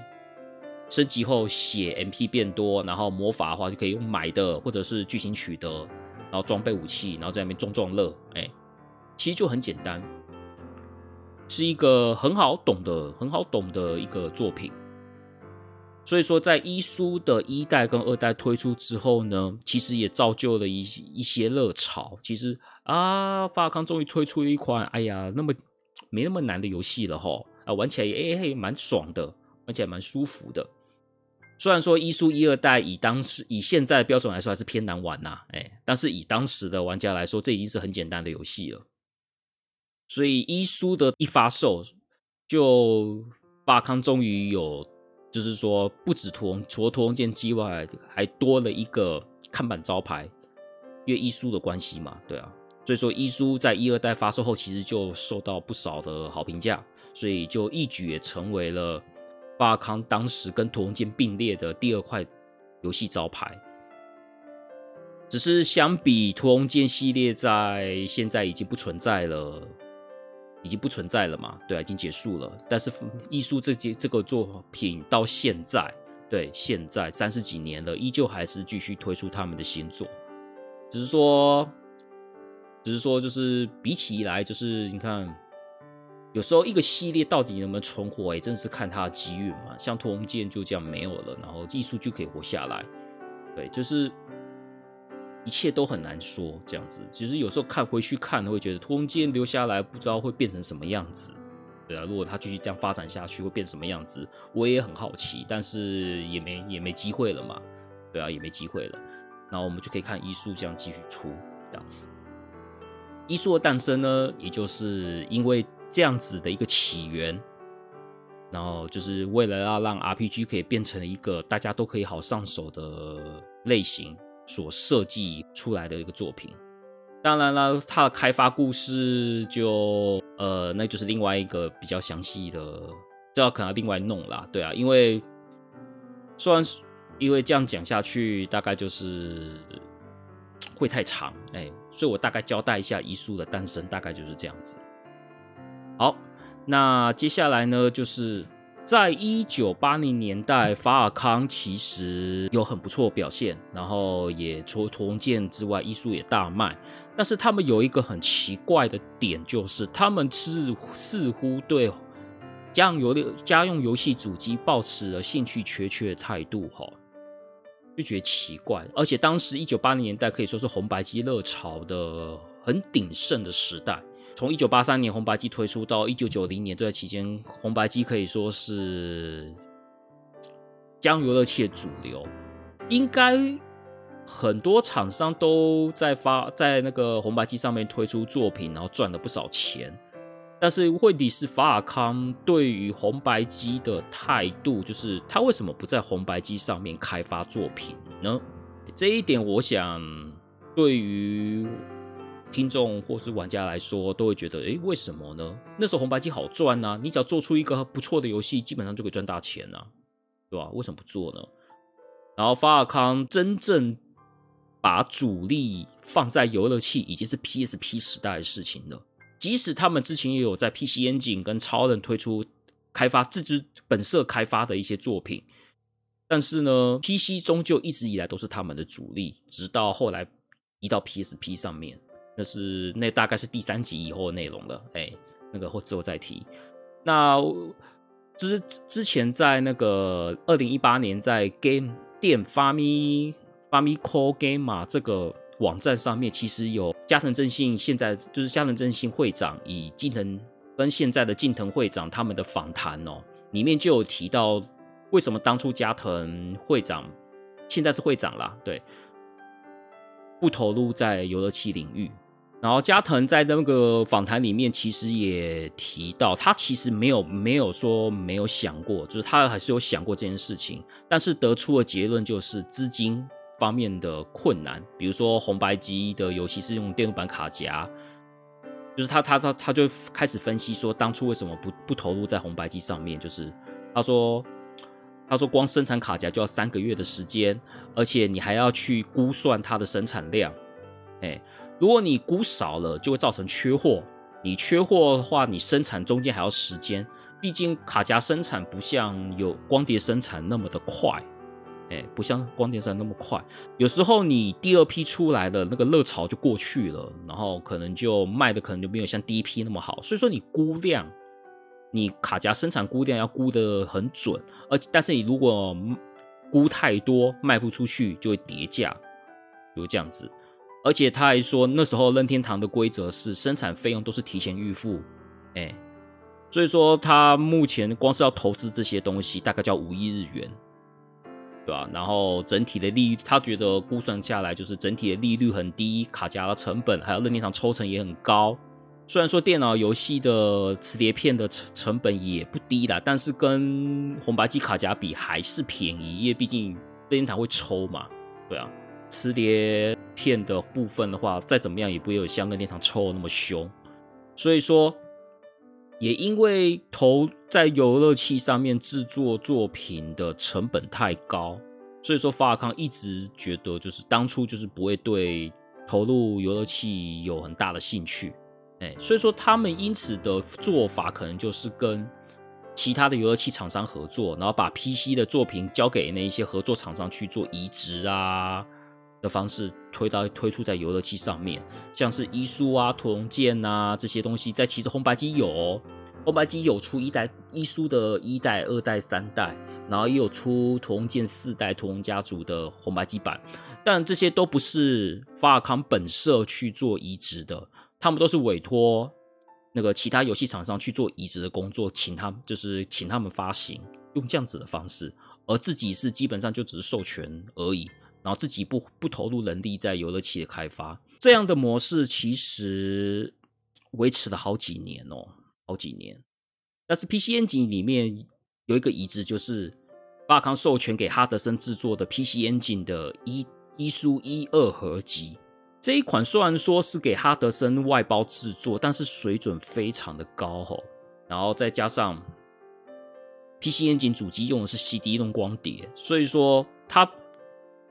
升级后血 MP 变多，然后魔法的话就可以用买的，或者是剧情取得，然后装备武器，然后在那边撞撞乐，哎，其实就很简单，是一个很好懂的、很好懂的一个作品。所以说，在伊苏的一代跟二代推出之后呢，其实也造就了一一些热潮。其实啊，法康终于推出一款，哎呀，那么没那么难的游戏了哈，啊，玩起来也哎蛮爽的，玩起来蛮舒服的。虽然说伊苏一二代以当时以现在的标准来说还是偏难玩呐，哎，但是以当时的玩家来说，这已经是很简单的游戏了。所以伊苏的一发售，就霸康终于有，就是说不止屠龙，除了屠龙剑之外，还多了一个看板招牌，因为伊苏的关系嘛，对啊。所以说伊苏在一二代发售后，其实就受到不少的好评价，所以就一举也成为了。法尔康当时跟屠龙剑并列的第二块游戏招牌，只是相比屠龙剑系列，在现在已经不存在了，已经不存在了嘛？对啊，已经结束了。但是艺术这这这个作品到现在，对，现在三十几年了，依旧还是继续推出他们的新作。只是说，只是说，就是比起来，就是你看，有时候一个系列到底能不能存活，也，真是看它的机运嘛。像屠龙剑就这样没有了，然后艺术就可以活下来。对，就是。一切都很难说，这样子。其实有时候看回去看，会觉得屠龙剑留下来，不知道会变成什么样子。对啊，如果它继续这样发展下去，会变什么样子？我也很好奇，但是也没也没机会了嘛。对啊，也没机会了。然后我们就可以看艺术这样继续出，这样。艺术的诞生呢，也就是因为这样子的一个起源，然后就是为了要让 RPG 可以变成一个大家都可以好上手的类型。所设计出来的一个作品，当然了，它的开发故事就呃，那就是另外一个比较详细的，这要可能要另外弄啦，对啊，因为虽然因为这样讲下去，大概就是会太长，哎、所以我大概交代一下遗书的诞生，大概就是这样子。好，那接下来呢，就是。在一九八零年代，法尔康其实有很不错表现，然后也除了屠龙剑之外，艺术也大卖。但是他们有一个很奇怪的点，就是他们是似乎对家用游家用游戏主机抱持了兴趣缺缺的态度，哈，就觉得奇怪。而且当时一九八零年代可以说是红白机热潮的很鼎盛的时代。从一九八三年红白机推出到一九九零年这段期间，红白机可以说是将游乐器的主流。应该很多厂商都在发在那个红白机上面推出作品，然后赚了不少钱。但是问题是，法尔康对于红白机的态度，就是他为什么不在红白机上面开发作品呢？这一点，我想对于。听众或是玩家来说，都会觉得，诶，为什么呢？那时候红白机好赚啊，你只要做出一个不错的游戏，基本上就可以赚大钱啊，对吧？为什么不做呢？然后法尔康真正把主力放在游乐器，已经是 PSP 时代的事情了。即使他们之前也有在 PC Engine 跟超人推出开发自制本社开发的一些作品，但是呢，PC 终究一直以来都是他们的主力，直到后来移到 PSP 上面。那是那大概是第三集以后的内容了，哎、那个或之后再提。那之之前在那个二零一八年在 Game 店 Fami Famicom Game 这个网站上面，其实有加藤正信现在就是加藤正信会长以近藤跟现在的近藤会长他们的访谈哦，里面就有提到为什么当初加藤会长现在是会长啦，对，不投入在游乐器领域。然后加藤在那个访谈里面，其实也提到，他其实没有没有说没有想过，就是他还是有想过这件事情，但是得出的结论就是资金方面的困难。比如说红白机的游戏是用电路板卡夹，就是他他他他就开始分析说，当初为什么不不投入在红白机上面，就是他说他说光生产卡夹就要三个月的时间，而且你还要去估算它的生产量，哎。如果你估少了，就会造成缺货。你缺货的话，你生产中间还要时间。毕竟卡夹生产不像有光碟生产那么的快，哎，不像光碟生产那么快。有时候你第二批出来的那个热潮就过去了，然后可能就卖的可能就没有像第一批那么好。所以说你估量，你卡夹生产估量要估得很准，而但是你如果估太多，卖不出去就会跌价，就这样子。而且他还说，那时候任天堂的规则是生产费用都是提前预付，哎，所以说他目前光是要投资这些东西，大概叫五亿日元，对吧？然后整体的利率，他觉得估算下来就是整体的利率很低，卡夹的成本还有任天堂抽成也很高。虽然说电脑游戏的磁碟片的成成本也不低啦，但是跟红白机卡夹比还是便宜，因为毕竟任天堂会抽嘛，对啊。磁碟片的部分的话，再怎么样也不会有像任天堂抽那么凶，所以说，也因为投在游乐器上面制作作品的成本太高，所以说法尔康一直觉得就是当初就是不会对投入游乐器有很大的兴趣，哎，所以说他们因此的做法可能就是跟其他的游乐器厂商合作，然后把 PC 的作品交给那一些合作厂商去做移植啊的方式推到推出在游乐器上面，像是伊苏啊、屠龙剑啊这些东西，在其实红白机有哦，红白机有出一代伊苏的一代、二代、三代，然后也有出屠龙剑四代屠龙家族的红白机版，但这些都不是法尔康本社去做移植的，他们都是委托。那个其他游戏厂商去做移植的工作，请他们就是请他们发行，用这样子的方式，而自己是基本上就只是授权而已，然后自己不不投入人力在游乐器的开发，这样的模式其实维持了好几年哦，好几年。但是 PC Engine 里面有一个移植，就是法尔康授权给哈德森制作的 PC Engine 的一一书一二合集。这一款虽然说是给哈德森外包制作，但是水准非常的高哦。然后再加上 PC Engine 主机用的是 CD 龙光碟，所以说它，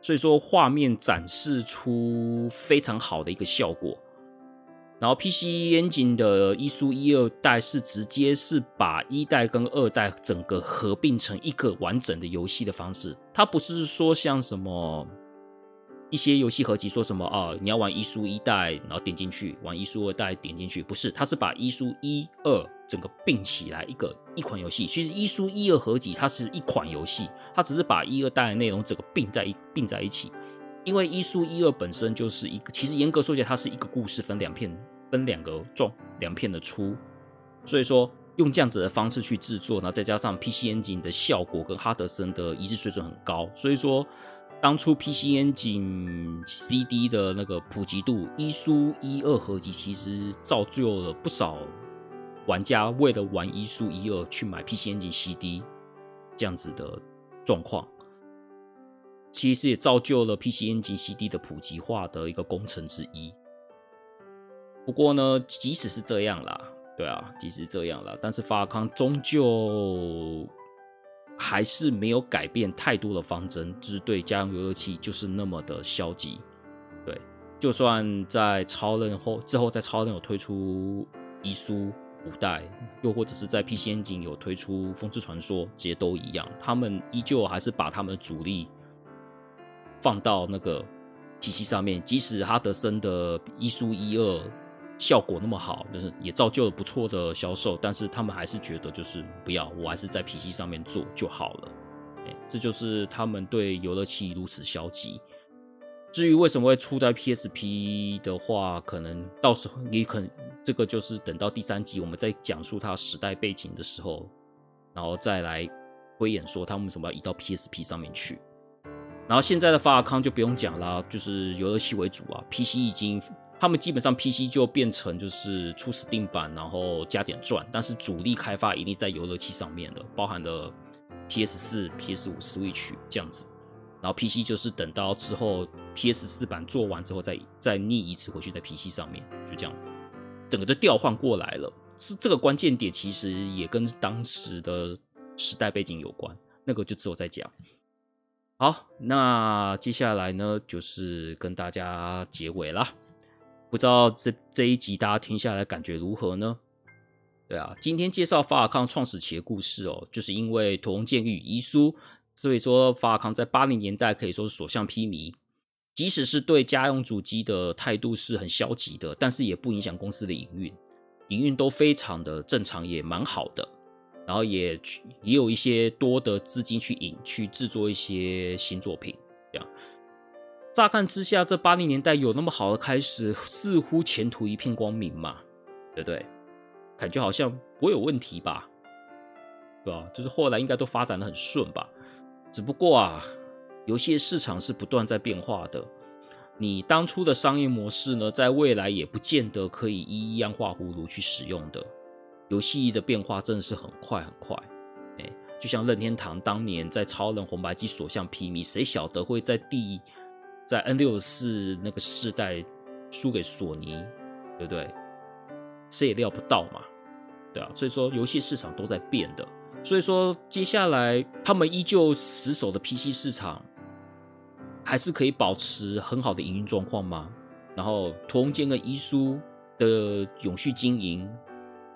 所以说画面展示出非常好的一个效果。然后 PC Engine 的伊苏一二代是直接是把一代跟二代整个合并成一个完整的游戏的方式，它不是说像什么。一些游戏合集说什么啊？你要玩伊苏一代，然后点进去玩伊苏二代，点进去不是，它是把伊苏一二整个并起来一个一款游戏。其实一书一二合集它是一款游戏，它只是把一二代的内容整个并在一并在一起。因为一书一二本身就是一个，其实严格说起来，它是一个故事分两片，分两个状两片的出，所以说用这样子的方式去制作，然后再加上 PCNJ 的效果跟哈德森的移植水准很高，所以说。当初 PCNJ CD 的那个普及度，一书一二合集其实造就了不少玩家为了玩一输一二去买 PCNGCD 这样子的状况，其实也造就了 PCNGCD 的普及化的一个工程之一。不过呢，即使是这样啦，对啊，即使这样啦，但是法康终究。还是没有改变太多的方针，就是对家用游乐器就是那么的消极。对，就算在超任后之后，在超任有推出遗书五代，又或者是在 PCN 井有推出风之传说，这些都一样，他们依旧还是把他们的主力放到那个体系上面，即使哈德森的伊苏一二。效果那么好，就是也造就了不错的销售，但是他们还是觉得就是不要，我还是在 PC 上面做就好了。哎，这就是他们对游乐器如此消极。至于为什么会出在 PSP 的话，可能到时候你可能这个就是等到第三集我们在讲述它时代背景的时候，然后再来推演说他们为什么要移到 PSP 上面去。然后现在的发康就不用讲了，就是游乐器为主啊，PC 已经。他们基本上 PC 就变成就是出 Steam 版，然后加点赚，但是主力开发一定在游乐器上面的，包含了 PS 四、PS 五、Switch 这样子。然后 PC 就是等到之后 PS 四版做完之后再，再逆移植回去在 PC 上面，就这样，整个就调换过来了。是这个关键点，其实也跟当时的时代背景有关，那个就之后再讲。好，那接下来呢，就是跟大家结尾啦。不知道这这一集大家听下来感觉如何呢？对啊，今天介绍法尔康创始期的故事哦，就是因为屠龙剑与遗书，所以说法尔康在八零年代可以说是所向披靡，即使是对家用主机的态度是很消极的，但是也不影响公司的营运，营运都非常的正常，也蛮好的，然后也去也有一些多的资金去引去制作一些新作品，这样。乍看之下，这八零年代有那么好的开始，似乎前途一片光明嘛，对不对？感觉好像不会有问题吧，对吧？就是后来应该都发展的很顺吧。只不过啊，游戏市场是不断在变化的，你当初的商业模式呢，在未来也不见得可以一一样画葫芦去使用的。游戏的变化真的是很快很快，哎，就像任天堂当年在超人红白机所向披靡，谁晓得会在第。在 N 六四那个世代输给索尼，对不对？谁也料不到嘛，对啊。所以说游戏市场都在变的，所以说接下来他们依旧死守的 PC 市场，还是可以保持很好的营运状况吗？然后同间跟伊苏的永续经营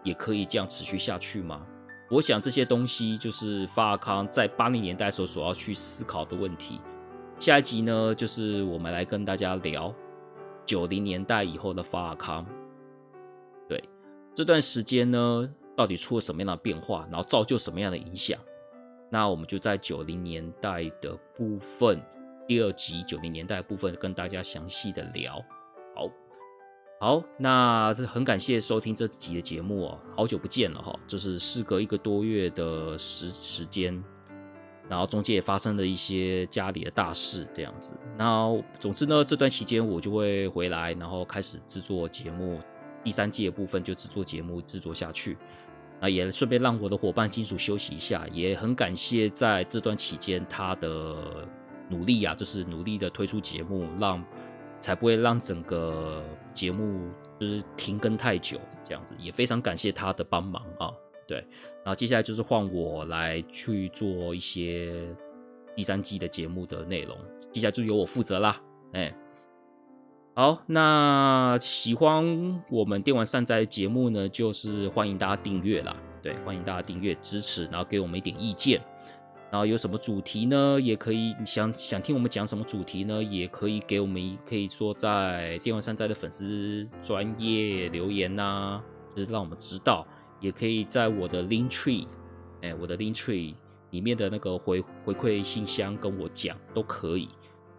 也可以这样持续下去吗？我想这些东西就是法尔康在八零年代时候所要去思考的问题。下一集呢，就是我们来跟大家聊九零年代以后的法尔康。对，这段时间呢，到底出了什么样的变化，然后造就什么样的影响？那我们就在九零年代的部分，第二集九零年代的部分跟大家详细的聊。好，好，那很感谢收听这集的节目哦，好久不见了哈，就是事隔一个多月的时时间，然后中间也发生了一些家里的大事这样子。那总之呢，这段期间我就会回来，然后开始制作节目，第三季的部分就制作节目制作下去。那也顺便让我的伙伴金属休息一下，也很感谢在这段期间他的努力啊，就是努力的推出节目，让才不会让整个节目就是停更太久，这样子也非常感谢他的帮忙啊。对，然后接下来就是换我来去做一些第三季的节目的内容，接下来就由我负责啦，哎。好，那喜欢我们电玩善哉节目呢，就是欢迎大家订阅啦。对，欢迎大家订阅支持，然后给我们一点意见。然后有什么主题呢，也可以想想听我们讲什么主题呢，也可以给我们，可以说在电玩善哉的粉丝专业留言呐、就是让我们知道。也可以在我的 Link Tree，哎，我的 Link Tree 里面的那个回回馈信箱跟我讲都可以，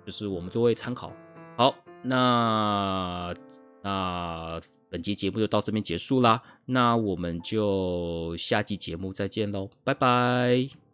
就是我们都会参考。好。那那本期节目就到这边结束啦，那我们就下期节目再见喽，拜拜。